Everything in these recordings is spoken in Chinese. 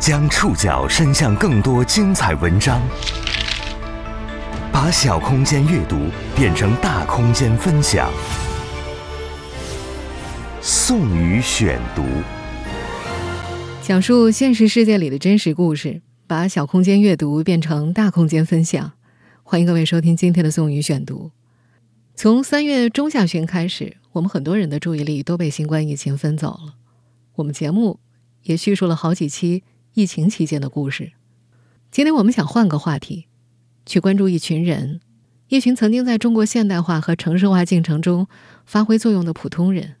将触角伸向更多精彩文章，把小空间阅读变成大空间分享。宋宇选读，讲述现实世界里的真实故事，把小空间阅读变成大空间分享。欢迎各位收听今天的宋宇选读。从三月中下旬开始，我们很多人的注意力都被新冠疫情分走了。我们节目也叙述了好几期。疫情期间的故事。今天我们想换个话题，去关注一群人，一群曾经在中国现代化和城市化进程中发挥作用的普通人。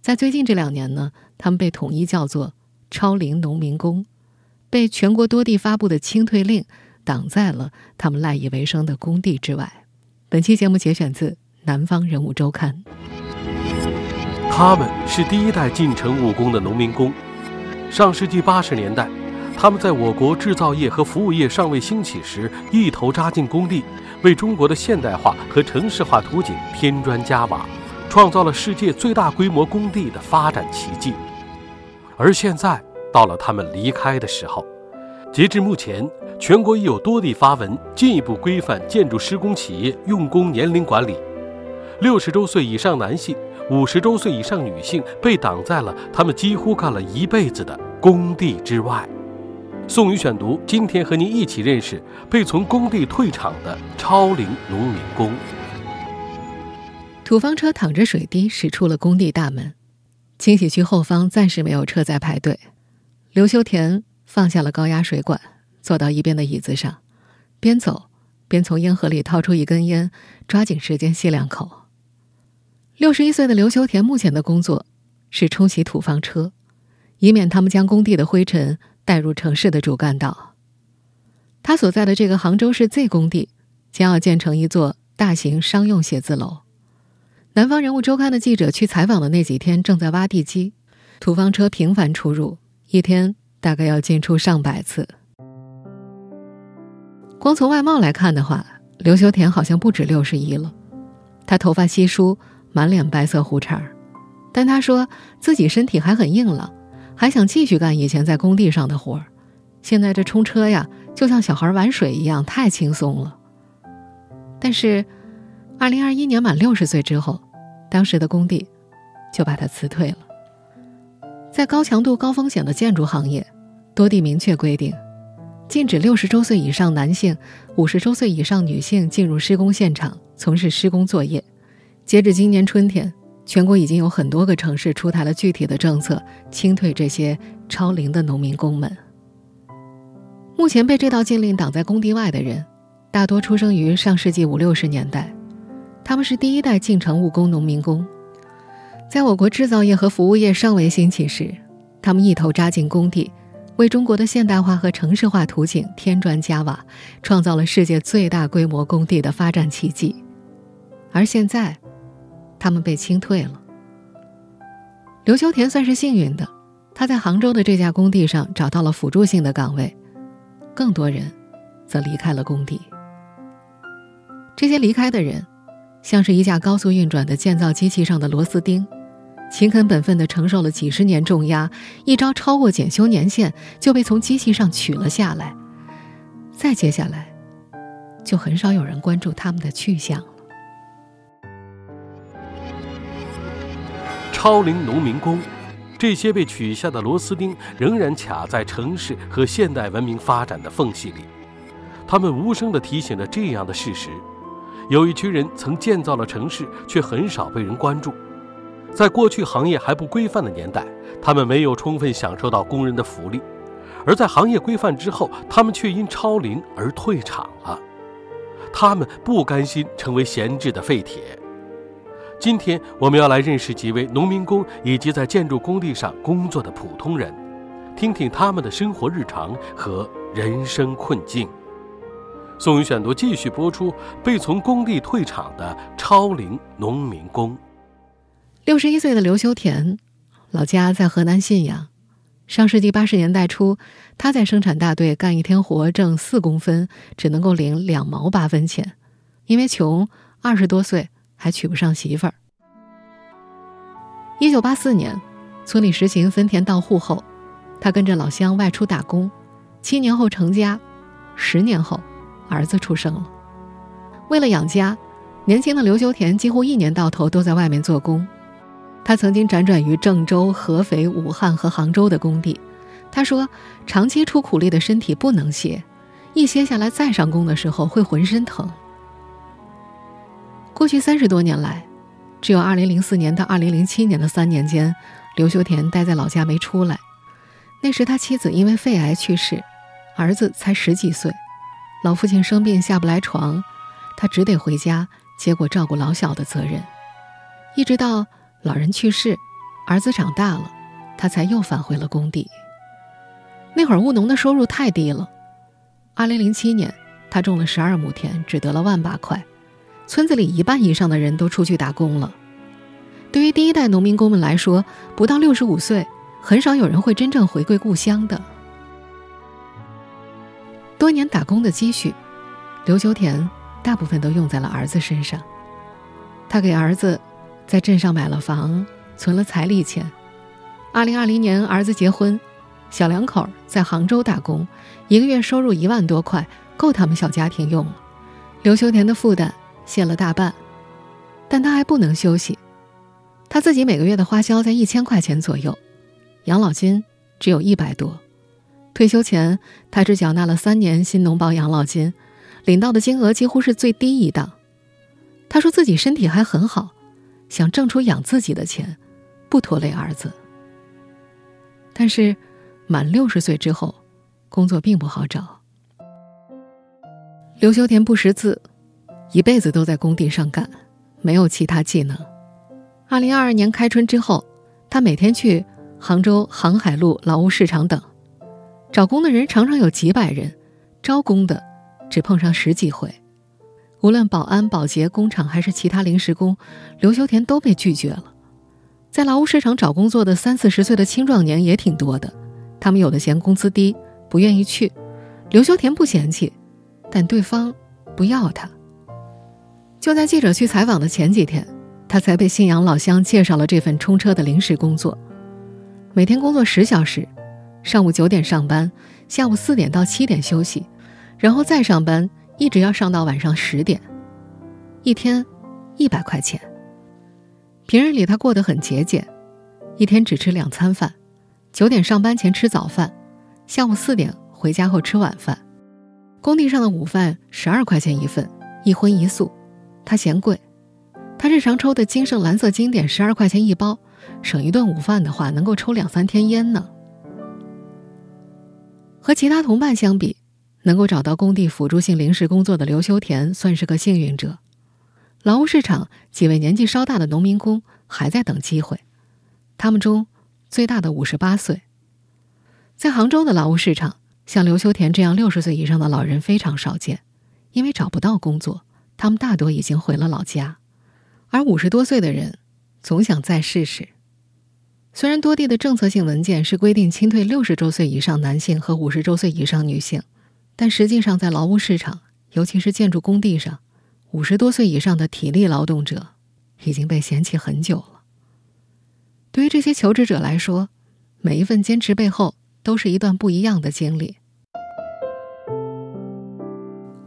在最近这两年呢，他们被统一叫做“超龄农民工”，被全国多地发布的清退令挡在了他们赖以为生的工地之外。本期节目节选自《南方人物周刊》。他们是第一代进城务工的农民工，上世纪八十年代。他们在我国制造业和服务业尚未兴起时，一头扎进工地，为中国的现代化和城市化图景添砖加瓦，创造了世界最大规模工地的发展奇迹。而现在到了他们离开的时候。截至目前，全国已有多地发文进一步规范建筑施工企业用工年龄管理。六十周岁以上男性、五十周岁以上女性被挡在了他们几乎干了一辈子的工地之外。宋宇选读，今天和您一起认识被从工地退场的超龄农民工。土方车淌着水滴驶出了工地大门，清洗区后方暂时没有车在排队。刘修田放下了高压水管，坐到一边的椅子上，边走边从烟盒里掏出一根烟，抓紧时间吸两口。六十一岁的刘修田目前的工作是冲洗土方车，以免他们将工地的灰尘。带入城市的主干道。他所在的这个杭州市 Z 工地将要建成一座大型商用写字楼。南方人物周刊的记者去采访的那几天，正在挖地基，土方车频繁出入，一天大概要进出上百次。光从外貌来看的话，刘修田好像不止六十一了。他头发稀疏，满脸白色胡茬儿，但他说自己身体还很硬朗。还想继续干以前在工地上的活儿，现在这冲车呀，就像小孩玩水一样，太轻松了。但是，二零二一年满六十岁之后，当时的工地就把他辞退了。在高强度、高风险的建筑行业，多地明确规定，禁止六十周岁以上男性、五十周岁以上女性进入施工现场从事施工作业。截至今年春天。全国已经有很多个城市出台了具体的政策，清退这些超龄的农民工们。目前被这道禁令挡在工地外的人，大多出生于上世纪五六十年代，他们是第一代进城务工农民工。在我国制造业和服务业尚未兴起时，他们一头扎进工地，为中国的现代化和城市化图景添砖加瓦，创造了世界最大规模工地的发展奇迹。而现在，他们被清退了。刘秋田算是幸运的，他在杭州的这家工地上找到了辅助性的岗位，更多人则离开了工地。这些离开的人，像是一架高速运转的建造机器上的螺丝钉，勤恳本分地承受了几十年重压，一朝超过检修年限，就被从机器上取了下来。再接下来，就很少有人关注他们的去向。超龄农民工，这些被取下的螺丝钉仍然卡在城市和现代文明发展的缝隙里，他们无声地提醒着这样的事实：有一群人曾建造了城市，却很少被人关注。在过去行业还不规范的年代，他们没有充分享受到工人的福利；而在行业规范之后，他们却因超龄而退场了。他们不甘心成为闲置的废铁。今天我们要来认识几位农民工以及在建筑工地上工作的普通人，听听他们的生活日常和人生困境。宋宇选读继续播出：被从工地退场的超龄农民工。六十一岁的刘修田，老家在河南信阳。上世纪八十年代初，他在生产大队干一天活挣四公分，只能够领两毛八分钱，因为穷，二十多岁。还娶不上媳妇儿。一九八四年，村里实行分田到户后，他跟着老乡外出打工，七年后成家，十年后，儿子出生了。为了养家，年轻的刘修田几乎一年到头都在外面做工。他曾经辗转于郑州、合肥、武汉和杭州的工地。他说：“长期出苦力的身体不能歇，一歇下来再上工的时候会浑身疼。”过去三十多年来，只有2004年到2007年的三年间，刘修田待在老家没出来。那时他妻子因为肺癌去世，儿子才十几岁，老父亲生病下不来床，他只得回家接过照顾老小的责任，一直到。老人去世，儿子长大了，他才又返回了工地。那会儿务农的收入太低了。二零零七年，他种了十二亩田，只得了万把块。村子里一半以上的人都出去打工了。对于第一代农民工们来说，不到六十五岁，很少有人会真正回归故乡的。多年打工的积蓄，刘秋田大部分都用在了儿子身上。他给儿子。在镇上买了房，存了彩礼钱。二零二零年，儿子结婚，小两口在杭州打工，一个月收入一万多块，够他们小家庭用了。刘秋田的负担卸了大半，但他还不能休息。他自己每个月的花销在一千块钱左右，养老金只有一百多。退休前，他只缴纳了三年新农保养老金，领到的金额几乎是最低一档。他说自己身体还很好。想挣出养自己的钱，不拖累儿子。但是，满六十岁之后，工作并不好找。刘修田不识字，一辈子都在工地上干，没有其他技能。二零二二年开春之后，他每天去杭州航海路劳务市场等，找工的人常常有几百人，招工的只碰上十几回。无论保安、保洁、工厂还是其他临时工，刘修田都被拒绝了。在劳务市场找工作的三四十岁的青壮年也挺多的，他们有的嫌工资低，不愿意去。刘修田不嫌弃，但对方不要他。就在记者去采访的前几天，他才被信阳老乡介绍了这份冲车的临时工作，每天工作十小时，上午九点上班，下午四点到七点休息，然后再上班。一直要上到晚上十点，一天一百块钱。平日里他过得很节俭，一天只吃两餐饭，九点上班前吃早饭，下午四点回家后吃晚饭。工地上的午饭十二块钱一份，一荤一素，他嫌贵。他日常抽的金盛蓝色经典十二块钱一包，省一顿午饭的话，能够抽两三天烟呢。和其他同伴相比。能够找到工地辅助性临时工作的刘修田算是个幸运者。劳务市场几位年纪稍大的农民工还在等机会，他们中最大的五十八岁。在杭州的劳务市场，像刘修田这样六十岁以上的老人非常少见，因为找不到工作，他们大多已经回了老家。而五十多岁的人总想再试试。虽然多地的政策性文件是规定清退六十周岁以上男性和五十周岁以上女性。但实际上，在劳务市场，尤其是建筑工地上，五十多岁以上的体力劳动者已经被嫌弃很久了。对于这些求职者来说，每一份坚持背后都是一段不一样的经历。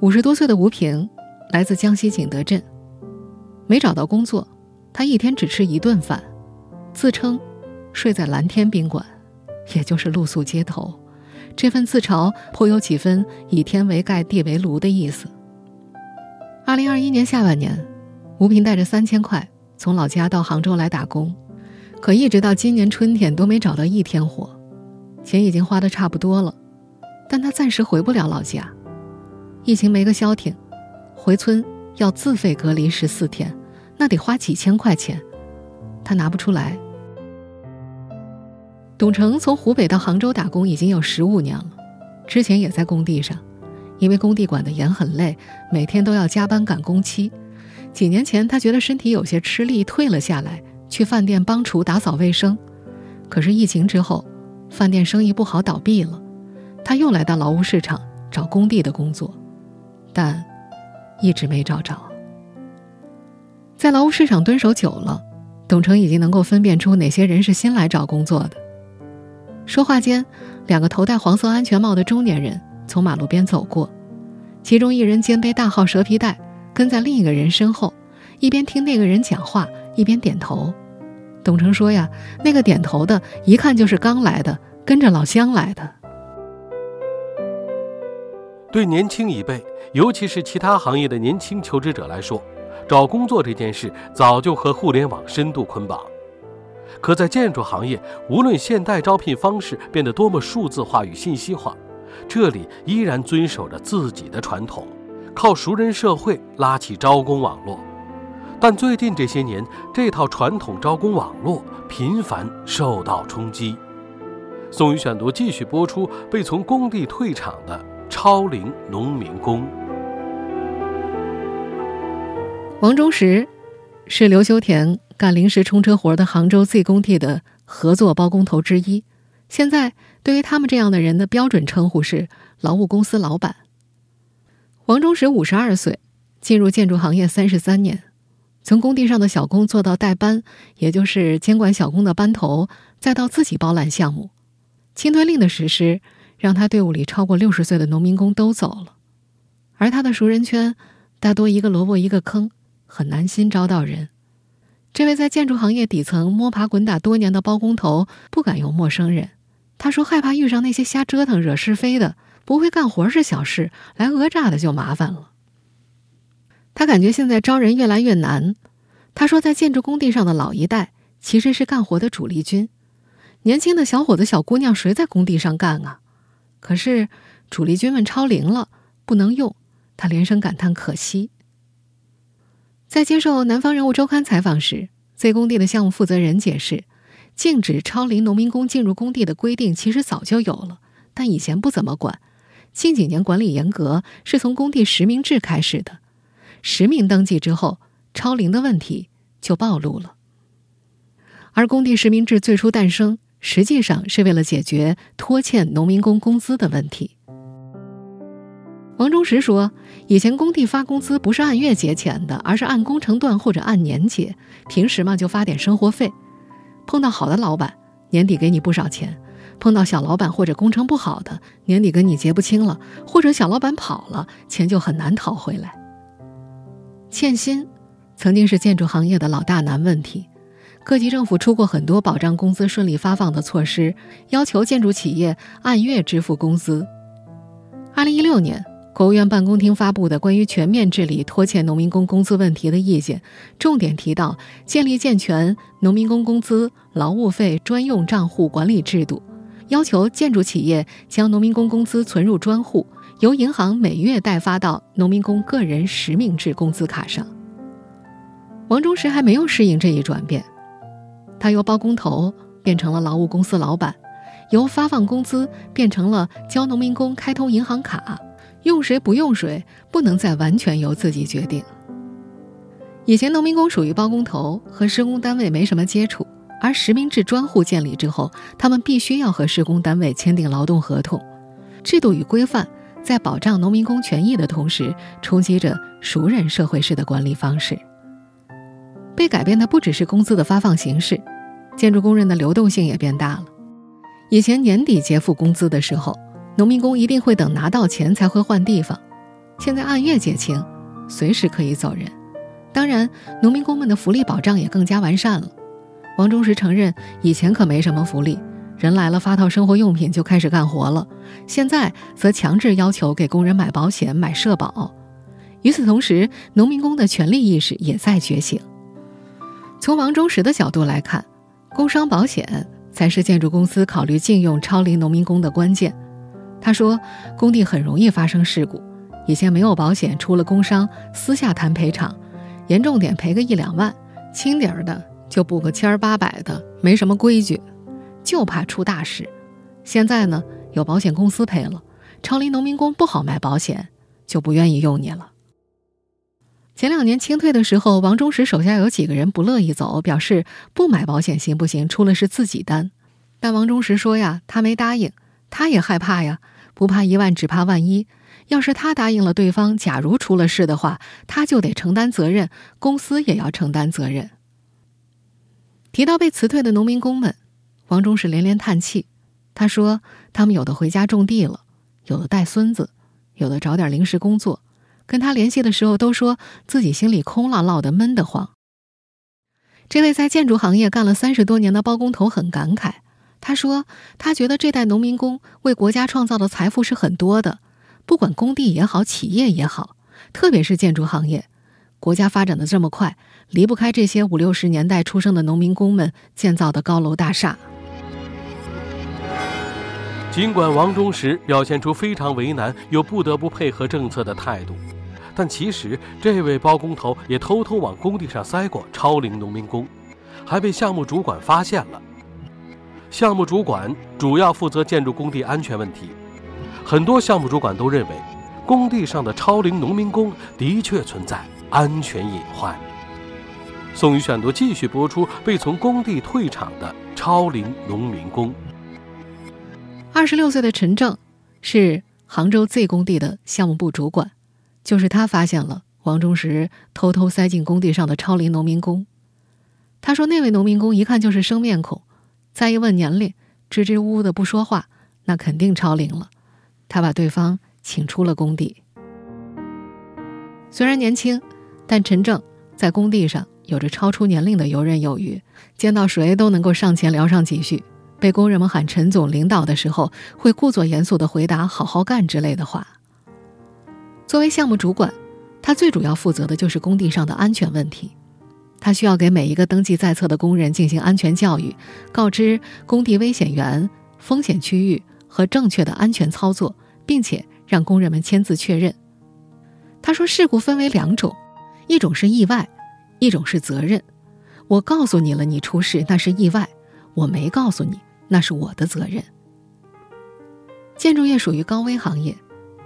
五十多岁的吴平来自江西景德镇，没找到工作，他一天只吃一顿饭，自称睡在蓝天宾馆，也就是露宿街头。这份自嘲颇有几分以天为盖、地为炉的意思。二零二一年下半年，吴平带着三千块从老家到杭州来打工，可一直到今年春天都没找到一天活，钱已经花的差不多了，但他暂时回不了老家。疫情没个消停，回村要自费隔离十四天，那得花几千块钱，他拿不出来。董成从湖北到杭州打工已经有十五年了，之前也在工地上，因为工地管得严很累，每天都要加班赶工期。几年前他觉得身体有些吃力，退了下来，去饭店帮厨打扫卫生。可是疫情之后，饭店生意不好，倒闭了，他又来到劳务市场找工地的工作，但一直没找着。在劳务市场蹲守久了，董成已经能够分辨出哪些人是新来找工作的。说话间，两个头戴黄色安全帽的中年人从马路边走过，其中一人肩背大号蛇皮袋，跟在另一个人身后，一边听那个人讲话，一边点头。董成说：“呀，那个点头的，一看就是刚来的，跟着老乡来的。”对年轻一辈，尤其是其他行业的年轻求职者来说，找工作这件事早就和互联网深度捆绑。可在建筑行业，无论现代招聘方式变得多么数字化与信息化，这里依然遵守着自己的传统，靠熟人社会拉起招工网络。但最近这些年，这套传统招工网络频繁受到冲击。宋宇选读继续播出：被从工地退场的超龄农民工。王忠实是刘修田干临时冲车活的杭州 Z 工地的合作包工头之一。现在，对于他们这样的人的标准称呼是劳务公司老板。王忠实五十二岁，进入建筑行业三十三年。从工地上的小工做到带班，也就是监管小工的班头，再到自己包揽项目。清退令的实施，让他队伍里超过六十岁的农民工都走了，而他的熟人圈大多一个萝卜一个坑，很难新招到人。这位在建筑行业底层摸爬滚打多年的包工头不敢用陌生人，他说害怕遇上那些瞎折腾、惹是非的，不会干活是小事，来讹诈的就麻烦了。他感觉现在招人越来越难。他说，在建筑工地上的老一代其实是干活的主力军，年轻的小伙子、小姑娘谁在工地上干啊？可是主力军们超龄了，不能用。他连声感叹可惜。在接受《南方人物周刊》采访时，Z 工地的项目负责人解释，禁止超龄农民工进入工地的规定其实早就有了，但以前不怎么管。近几年管理严格，是从工地实名制开始的。实名登记之后，超龄的问题就暴露了。而工地实名制最初诞生，实际上是为了解决拖欠农民工工资的问题。王忠实说：“以前工地发工资不是按月结钱的，而是按工程段或者按年结。平时嘛，就发点生活费。碰到好的老板，年底给你不少钱；碰到小老板或者工程不好的，年底跟你结不清了，或者小老板跑了，钱就很难讨回来。”欠薪，曾经是建筑行业的老大难问题。各级政府出过很多保障工资顺利发放的措施，要求建筑企业按月支付工资。二零一六年，国务院办公厅发布的关于全面治理拖欠农民工工资问题的意见，重点提到建立健全农民工工资、劳务费专用账户管理制度，要求建筑企业将农民工工资存入专户。由银行每月代发到农民工个人实名制工资卡上。王忠实还没有适应这一转变，他由包工头变成了劳务公司老板，由发放工资变成了教农民工开通银行卡，用谁不用谁不能再完全由自己决定。以前农民工属于包工头，和施工单位没什么接触，而实名制专户建立之后，他们必须要和施工单位签订劳动合同，制度与规范。在保障农民工权益的同时，冲击着熟人社会式的管理方式。被改变的不只是工资的发放形式，建筑工人的流动性也变大了。以前年底结付工资的时候，农民工一定会等拿到钱才会换地方，现在按月结清，随时可以走人。当然，农民工们的福利保障也更加完善了。王忠实承认，以前可没什么福利。人来了，发套生活用品就开始干活了。现在则强制要求给工人买保险、买社保。与此同时，农民工的权利意识也在觉醒。从王忠实的角度来看，工伤保险才是建筑公司考虑禁用超龄农民工的关键。他说，工地很容易发生事故，以前没有保险，出了工伤私下谈赔偿，严重点赔个一两万，轻点儿的就补个千儿八百的，没什么规矩。就怕出大事，现在呢有保险公司赔了，超龄农民工不好卖保险，就不愿意用你了。前两年清退的时候，王忠实手下有几个人不乐意走，表示不买保险行不行？出了事自己担。但王忠实说呀，他没答应，他也害怕呀，不怕一万只怕万一。要是他答应了对方，假如出了事的话，他就得承担责任，公司也要承担责任。提到被辞退的农民工们。王忠实连连叹气，他说，他们有的回家种地了，有的带孙子，有的找点临时工作。跟他联系的时候，都说自己心里空落落的，闷得慌。这位在建筑行业干了三十多年的包工头很感慨，他说：“他觉得这代农民工为国家创造的财富是很多的，不管工地也好，企业也好，特别是建筑行业，国家发展的这么快，离不开这些五六十年代出生的农民工们建造的高楼大厦。”尽管王忠实表现出非常为难又不得不配合政策的态度，但其实这位包工头也偷偷往工地上塞过超龄农民工，还被项目主管发现了。项目主管主要负责建筑工地安全问题，很多项目主管都认为，工地上的超龄农民工的确存在安全隐患。宋宇选读继续播出被从工地退场的超龄农民工。二十六岁的陈正是杭州 Z 工地的项目部主管，就是他发现了王忠实偷偷塞进工地上的超龄农民工。他说，那位农民工一看就是生面孔，再一问年龄，支支吾吾的不说话，那肯定超龄了。他把对方请出了工地。虽然年轻，但陈正在工地上有着超出年龄的游刃有余，见到谁都能够上前聊上几句。被工人们喊陈总领导的时候，会故作严肃地回答“好好干”之类的话。作为项目主管，他最主要负责的就是工地上的安全问题。他需要给每一个登记在册的工人进行安全教育，告知工地危险源、风险区域和正确的安全操作，并且让工人们签字确认。他说：“事故分为两种，一种是意外，一种是责任。我告诉你了，你出事那是意外；我没告诉你。”那是我的责任。建筑业属于高危行业，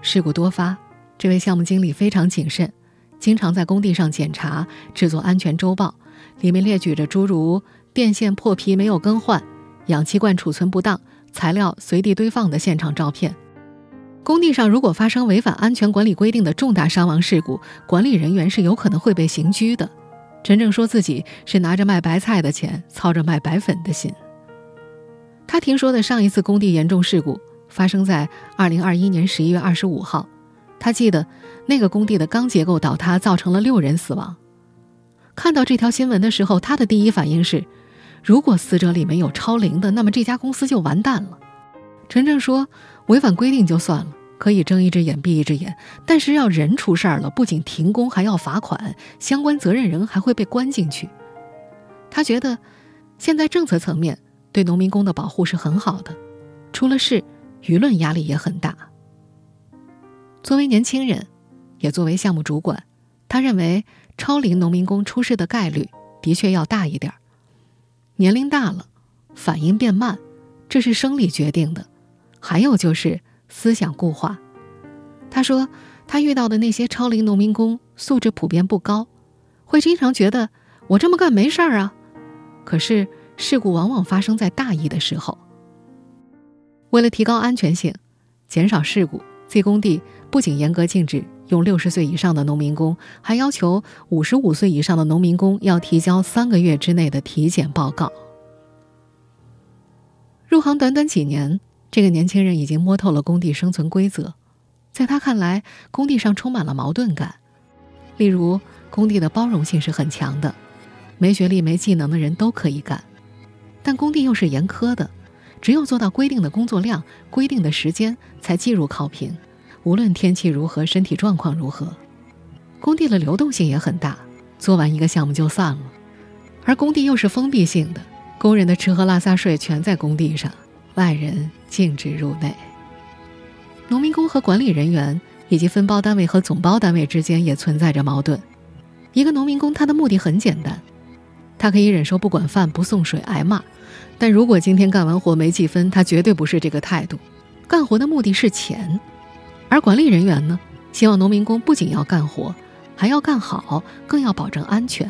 事故多发。这位项目经理非常谨慎，经常在工地上检查、制作安全周报，里面列举着诸如电线破皮没有更换、氧气罐储存不当、材料随地堆放的现场照片。工地上如果发生违反安全管理规定的重大伤亡事故，管理人员是有可能会被刑拘的。陈正说自己是拿着卖白菜的钱，操着卖白粉的心。他听说的上一次工地严重事故发生在二零二一年十一月二十五号，他记得那个工地的钢结构倒塌，造成了六人死亡。看到这条新闻的时候，他的第一反应是：如果死者里面有超龄的，那么这家公司就完蛋了。陈正说：“违反规定就算了，可以睁一只眼闭一只眼，但是要人出事儿了，不仅停工，还要罚款，相关责任人还会被关进去。”他觉得，现在政策层面。对农民工的保护是很好的，出了事，舆论压力也很大。作为年轻人，也作为项目主管，他认为超龄农民工出事的概率的确要大一点儿年龄大了，反应变慢，这是生理决定的。还有就是思想固化。他说，他遇到的那些超龄农民工素质普遍不高，会经常觉得我这么干没事儿啊，可是。事故往往发生在大意的时候。为了提高安全性，减少事故，Z 工地不仅严格禁止用六十岁以上的农民工，还要求五十五岁以上的农民工要提交三个月之内的体检报告。入行短短几年，这个年轻人已经摸透了工地生存规则。在他看来，工地上充满了矛盾感。例如，工地的包容性是很强的，没学历、没技能的人都可以干。但工地又是严苛的，只有做到规定的工作量、规定的时间才计入考评，无论天气如何、身体状况如何。工地的流动性也很大，做完一个项目就散了。而工地又是封闭性的，工人的吃喝拉撒睡全在工地上，外人禁止入内。农民工和管理人员以及分包单位和总包单位之间也存在着矛盾。一个农民工，他的目的很简单，他可以忍受不管饭、不送水、挨骂。但如果今天干完活没记分，他绝对不是这个态度。干活的目的是钱，而管理人员呢，希望农民工不仅要干活，还要干好，更要保证安全。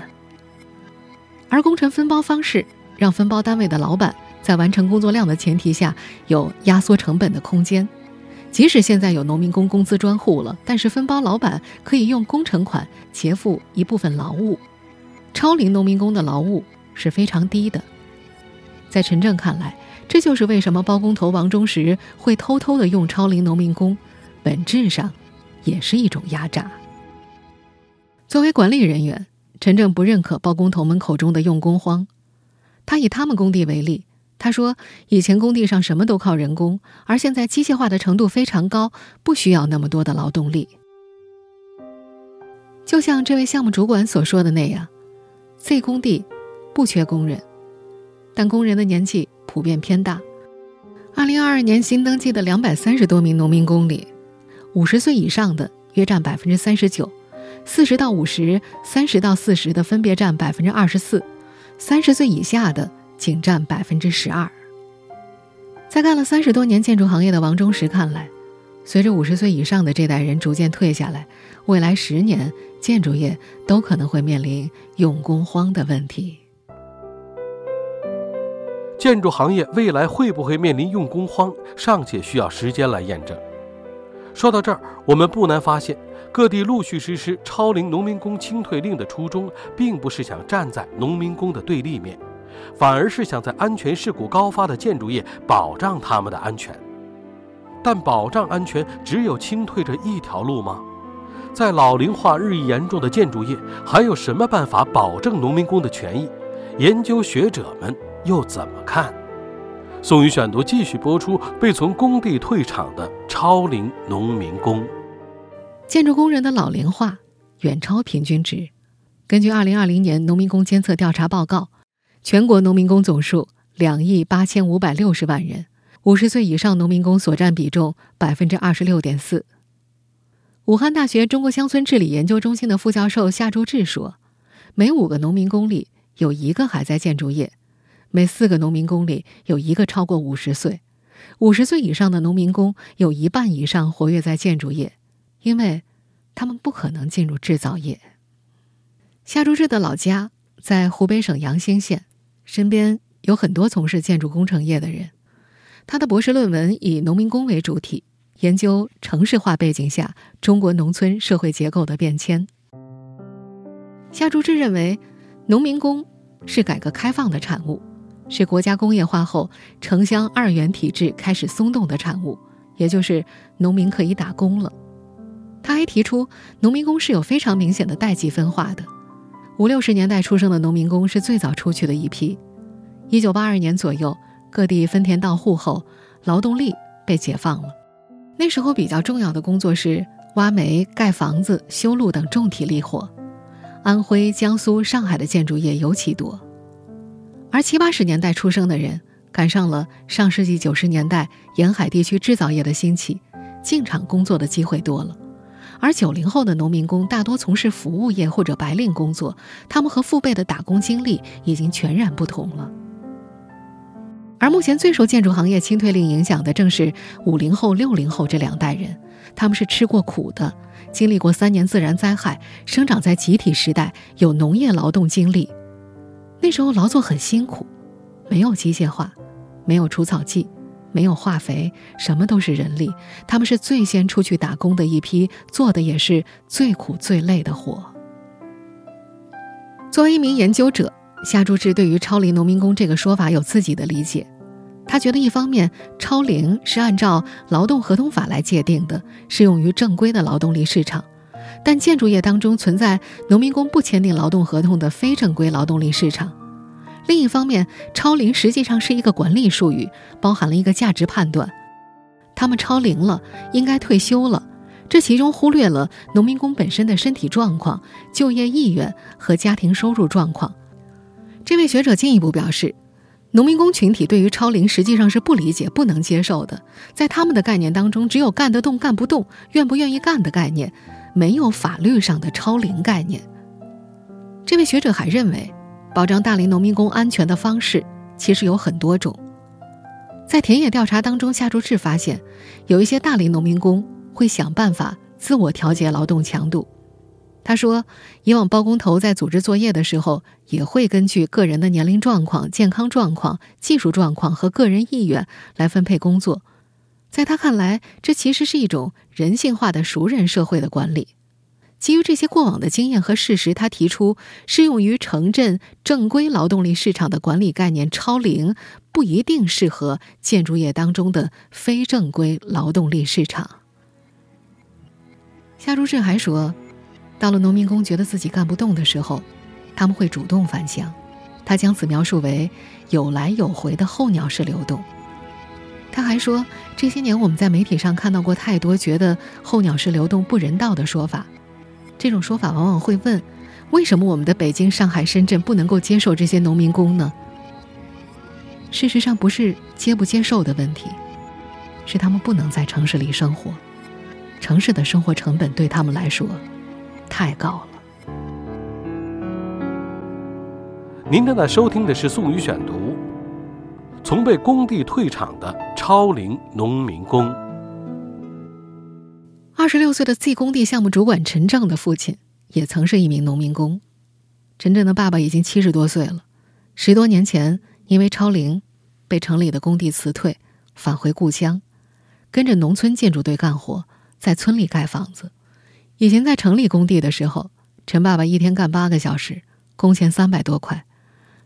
而工程分包方式让分包单位的老板在完成工作量的前提下有压缩成本的空间。即使现在有农民工工资专户了，但是分包老板可以用工程款结付一部分劳务。超龄农民工的劳务是非常低的。在陈正看来，这就是为什么包工头王忠实会偷偷的用超龄农民工，本质上也是一种压榨。作为管理人员，陈正不认可包工头们口中的用工荒。他以他们工地为例，他说：“以前工地上什么都靠人工，而现在机械化的程度非常高，不需要那么多的劳动力。”就像这位项目主管所说的那样，Z 工地不缺工人，但工人的年纪普遍偏大。二零二二年新登记的两百三十多名农民工里，五十岁以上的约占百分之三十九，四十到五十、三十到四十的分别占百分之二十四，三十岁以下的仅占百分之十二。在干了三十多年建筑行业的王忠实看来，随着五十岁以上的这代人逐渐退下来，未来十年。建筑业都可能会面临用工荒的问题。建筑行业未来会不会面临用工荒，尚且需要时间来验证。说到这儿，我们不难发现，各地陆续实施超龄农民工清退令的初衷，并不是想站在农民工的对立面，反而是想在安全事故高发的建筑业保障他们的安全。但保障安全只有清退这一条路吗？在老龄化日益严重的建筑业，还有什么办法保证农民工的权益？研究学者们又怎么看？宋宇选读继续播出：被从工地退场的超龄农民工。建筑工人的老龄化远超平均值。根据2020年农民工监测调查报告，全国农民工总数两亿八千五百六十万人，五十岁以上农民工所占比重百分之二十六点四。武汉大学中国乡村治理研究中心的副教授夏柱志说：“每五个农民工里有一个还在建筑业，每四个农民工里有一个超过五十岁。五十岁以上的农民工有一半以上活跃在建筑业，因为他们不可能进入制造业。”夏柱志的老家在湖北省阳新县，身边有很多从事建筑工程业的人。他的博士论文以农民工为主体。研究城市化背景下中国农村社会结构的变迁。夏竹志认为，农民工是改革开放的产物，是国家工业化后城乡二元体制开始松动的产物，也就是农民可以打工了。他还提出，农民工是有非常明显的代际分化的。五六十年代出生的农民工是最早出去的一批。一九八二年左右，各地分田到户后，劳动力被解放了。那时候比较重要的工作是挖煤、盖房子、修路等重体力活，安徽、江苏、上海的建筑业尤其多。而七八十年代出生的人赶上了上世纪九十年代沿海地区制造业的兴起，进厂工作的机会多了。而九零后的农民工大多从事服务业或者白领工作，他们和父辈的打工经历已经全然不同了。而目前最受建筑行业清退令影响的，正是五零后、六零后这两代人。他们是吃过苦的，经历过三年自然灾害，生长在集体时代，有农业劳动经历。那时候劳作很辛苦，没有机械化，没有除草剂，没有化肥，什么都是人力。他们是最先出去打工的一批，做的也是最苦最累的活。作为一名研究者。夏柱志对于“超龄农民工”这个说法有自己的理解。他觉得，一方面，超龄是按照劳动合同法来界定的，适用于正规的劳动力市场；但建筑业当中存在农民工不签订劳动合同的非正规劳动力市场。另一方面，超龄实际上是一个管理术语，包含了一个价值判断：他们超龄了，应该退休了。这其中忽略了农民工本身的身体状况、就业意愿和家庭收入状况。这位学者进一步表示，农民工群体对于超龄实际上是不理解、不能接受的。在他们的概念当中，只有干得动、干不动、愿不愿意干的概念，没有法律上的超龄概念。这位学者还认为，保障大龄农民工安全的方式其实有很多种。在田野调查当中，夏竹志发现，有一些大龄农民工会想办法自我调节劳动强度。他说：“以往包工头在组织作业的时候，也会根据个人的年龄状况、健康状况、技术状况和个人意愿来分配工作。在他看来，这其实是一种人性化的熟人社会的管理。基于这些过往的经验和事实，他提出适用于城镇正规劳动力市场的管理概念“超龄”不一定适合建筑业当中的非正规劳动力市场。夏竹志还说，到了农民工觉得自己干不动的时候，他们会主动返乡。他将此描述为有来有回的候鸟式流动。他还说，这些年我们在媒体上看到过太多觉得候鸟式流动不人道的说法。这种说法往往会问：为什么我们的北京、上海、深圳不能够接受这些农民工呢？事实上，不是接不接受的问题，是他们不能在城市里生活，城市的生活成本对他们来说太高了。您正在收听的是《宋宇选读》，从被工地退场的超龄农民工。二十六岁的 Z 工地项目主管陈正的父亲也曾是一名农民工。陈正的爸爸已经七十多岁了，十多年前因为超龄，被城里的工地辞退，返回故乡，跟着农村建筑队干活，在村里盖房子。以前在城里工地的时候，陈爸爸一天干八个小时，工钱三百多块；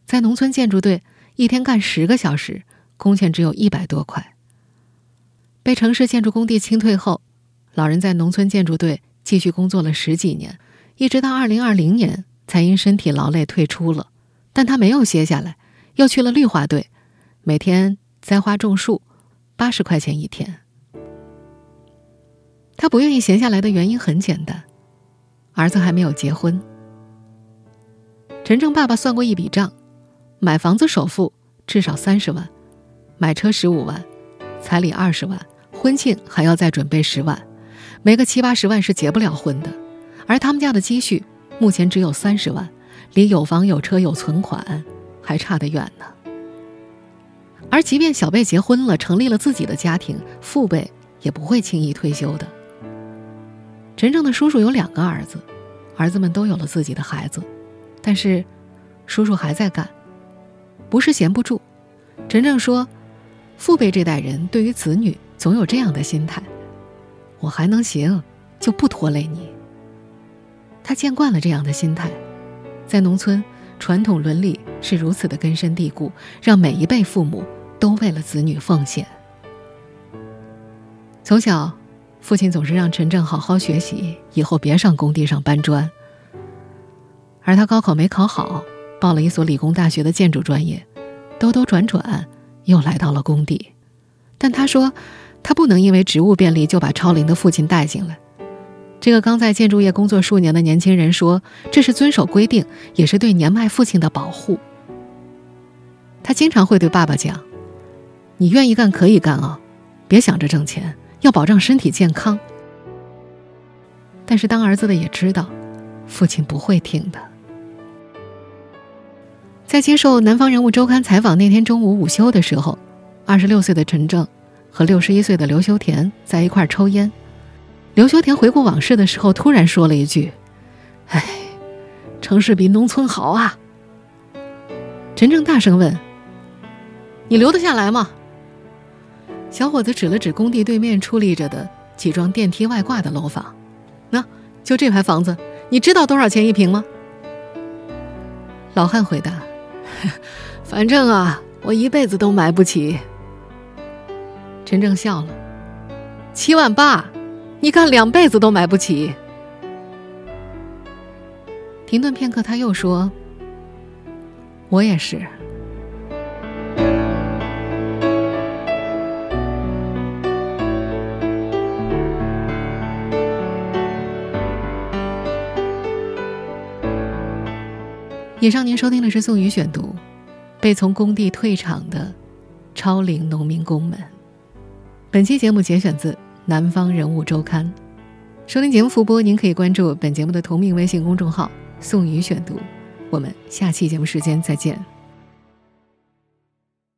在农村建筑队，一天干十个小时，工钱只有一百多块。被城市建筑工地清退后。老人在农村建筑队继续工作了十几年，一直到二零二零年才因身体劳累退出了。但他没有歇下来，又去了绿化队，每天栽花种树，八十块钱一天。他不愿意闲下来的原因很简单，儿子还没有结婚。陈正爸爸算过一笔账，买房子首付至少三十万，买车十五万，彩礼二十万，婚庆还要再准备十万。没个七八十万是结不了婚的，而他们家的积蓄目前只有三十万，离有房有车有存款还差得远呢。而即便小贝结婚了，成立了自己的家庭，父辈也不会轻易退休的。陈正的叔叔有两个儿子，儿子们都有了自己的孩子，但是叔叔还在干，不是闲不住。陈正说，父辈这代人对于子女总有这样的心态。我还能行，就不拖累你。他见惯了这样的心态，在农村，传统伦理是如此的根深蒂固，让每一辈父母都为了子女奉献。从小，父亲总是让陈正好好学习，以后别上工地上搬砖。而他高考没考好，报了一所理工大学的建筑专业，兜兜转转又来到了工地。但他说。他不能因为职务便利就把超龄的父亲带进来。这个刚在建筑业工作数年的年轻人说：“这是遵守规定，也是对年迈父亲的保护。”他经常会对爸爸讲：“你愿意干可以干啊，别想着挣钱，要保障身体健康。”但是当儿子的也知道，父亲不会听的。在接受《南方人物周刊》采访那天中午午休的时候，二十六岁的陈正。和六十一岁的刘修田在一块抽烟，刘修田回顾往事的时候，突然说了一句：“哎，城市比农村好啊。”陈正大声问：“你留得下来吗？”小伙子指了指工地对面矗立着的几幢电梯外挂的楼房，“那就这排房子，你知道多少钱一平吗？”老汉回答：“ 反正啊，我一辈子都买不起。”陈正笑了，七万八，你干两辈子都买不起。停顿片刻，他又说：“我也是。”以上您收听的是宋宇选读，被从工地退场的超龄农民工们。本期节目节选自《南方人物周刊》，收听节目复播，您可以关注本节目的同名微信公众号“宋宇选读”。我们下期节目时间再见。